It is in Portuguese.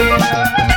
Música